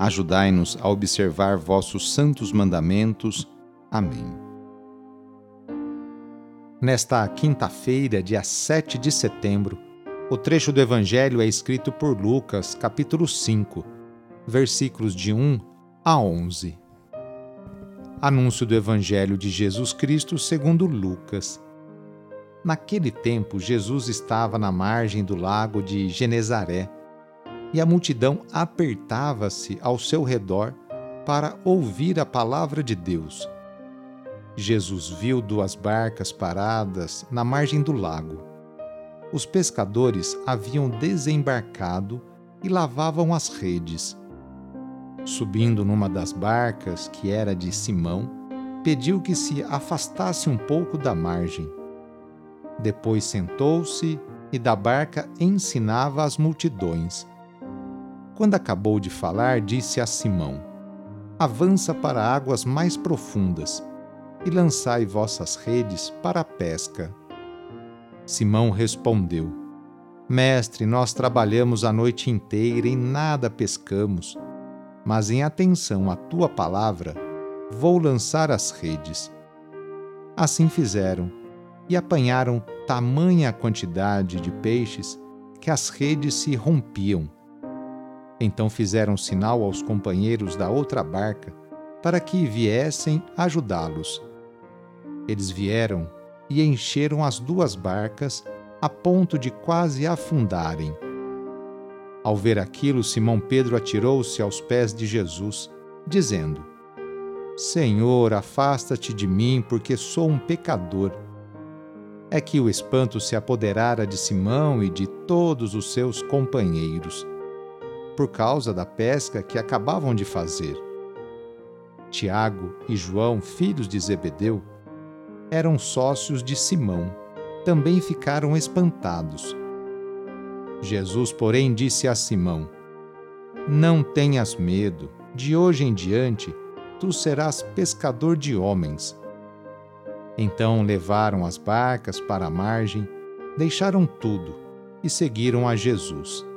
Ajudai-nos a observar vossos santos mandamentos. Amém. Nesta quinta-feira, dia 7 de setembro, o trecho do Evangelho é escrito por Lucas, capítulo 5, versículos de 1 a 11. Anúncio do Evangelho de Jesus Cristo segundo Lucas. Naquele tempo, Jesus estava na margem do lago de Genezaré e a multidão apertava-se ao seu redor para ouvir a palavra de Deus. Jesus viu duas barcas paradas na margem do lago. Os pescadores haviam desembarcado e lavavam as redes. Subindo numa das barcas, que era de Simão, pediu que se afastasse um pouco da margem. Depois sentou-se e da barca ensinava as multidões. Quando acabou de falar, disse a Simão: Avança para águas mais profundas e lançai vossas redes para a pesca. Simão respondeu: Mestre, nós trabalhamos a noite inteira e nada pescamos, mas em atenção à tua palavra, vou lançar as redes. Assim fizeram e apanharam tamanha quantidade de peixes que as redes se rompiam. Então fizeram sinal aos companheiros da outra barca para que viessem ajudá-los. Eles vieram e encheram as duas barcas a ponto de quase afundarem. Ao ver aquilo, Simão Pedro atirou-se aos pés de Jesus, dizendo: Senhor, afasta-te de mim, porque sou um pecador. É que o espanto se apoderara de Simão e de todos os seus companheiros por causa da pesca que acabavam de fazer. Tiago e João, filhos de Zebedeu, eram sócios de Simão. Também ficaram espantados. Jesus, porém, disse a Simão: Não tenhas medo, de hoje em diante tu serás pescador de homens. Então levaram as barcas para a margem, deixaram tudo e seguiram a Jesus.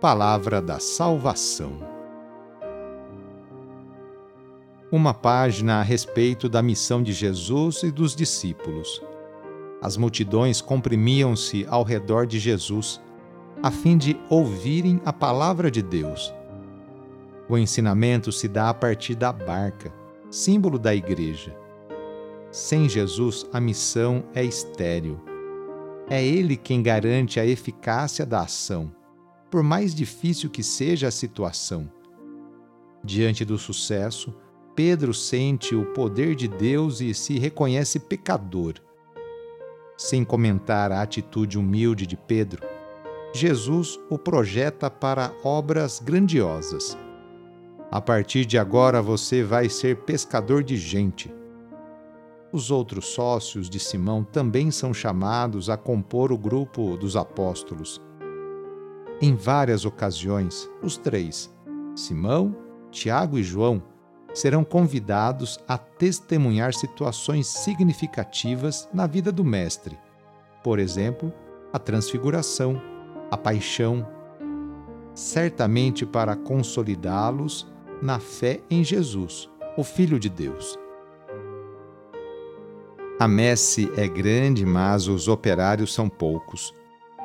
Palavra da Salvação. Uma página a respeito da missão de Jesus e dos discípulos. As multidões comprimiam-se ao redor de Jesus, a fim de ouvirem a palavra de Deus. O ensinamento se dá a partir da barca, símbolo da igreja. Sem Jesus, a missão é estéril. É Ele quem garante a eficácia da ação por mais difícil que seja a situação. Diante do sucesso, Pedro sente o poder de Deus e se reconhece pecador. Sem comentar a atitude humilde de Pedro, Jesus o projeta para obras grandiosas. A partir de agora você vai ser pescador de gente. Os outros sócios de Simão também são chamados a compor o grupo dos apóstolos. Em várias ocasiões, os três, Simão, Tiago e João, serão convidados a testemunhar situações significativas na vida do Mestre. Por exemplo, a transfiguração, a paixão, certamente para consolidá-los na fé em Jesus, o Filho de Deus. A messe é grande, mas os operários são poucos.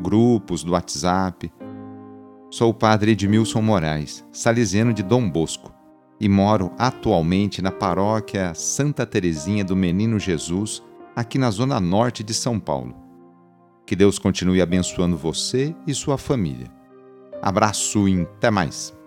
grupos do WhatsApp. Sou o padre Edmilson Moraes, salesiano de Dom Bosco, e moro atualmente na paróquia Santa Teresinha do Menino Jesus, aqui na zona norte de São Paulo. Que Deus continue abençoando você e sua família. Abraço e até mais!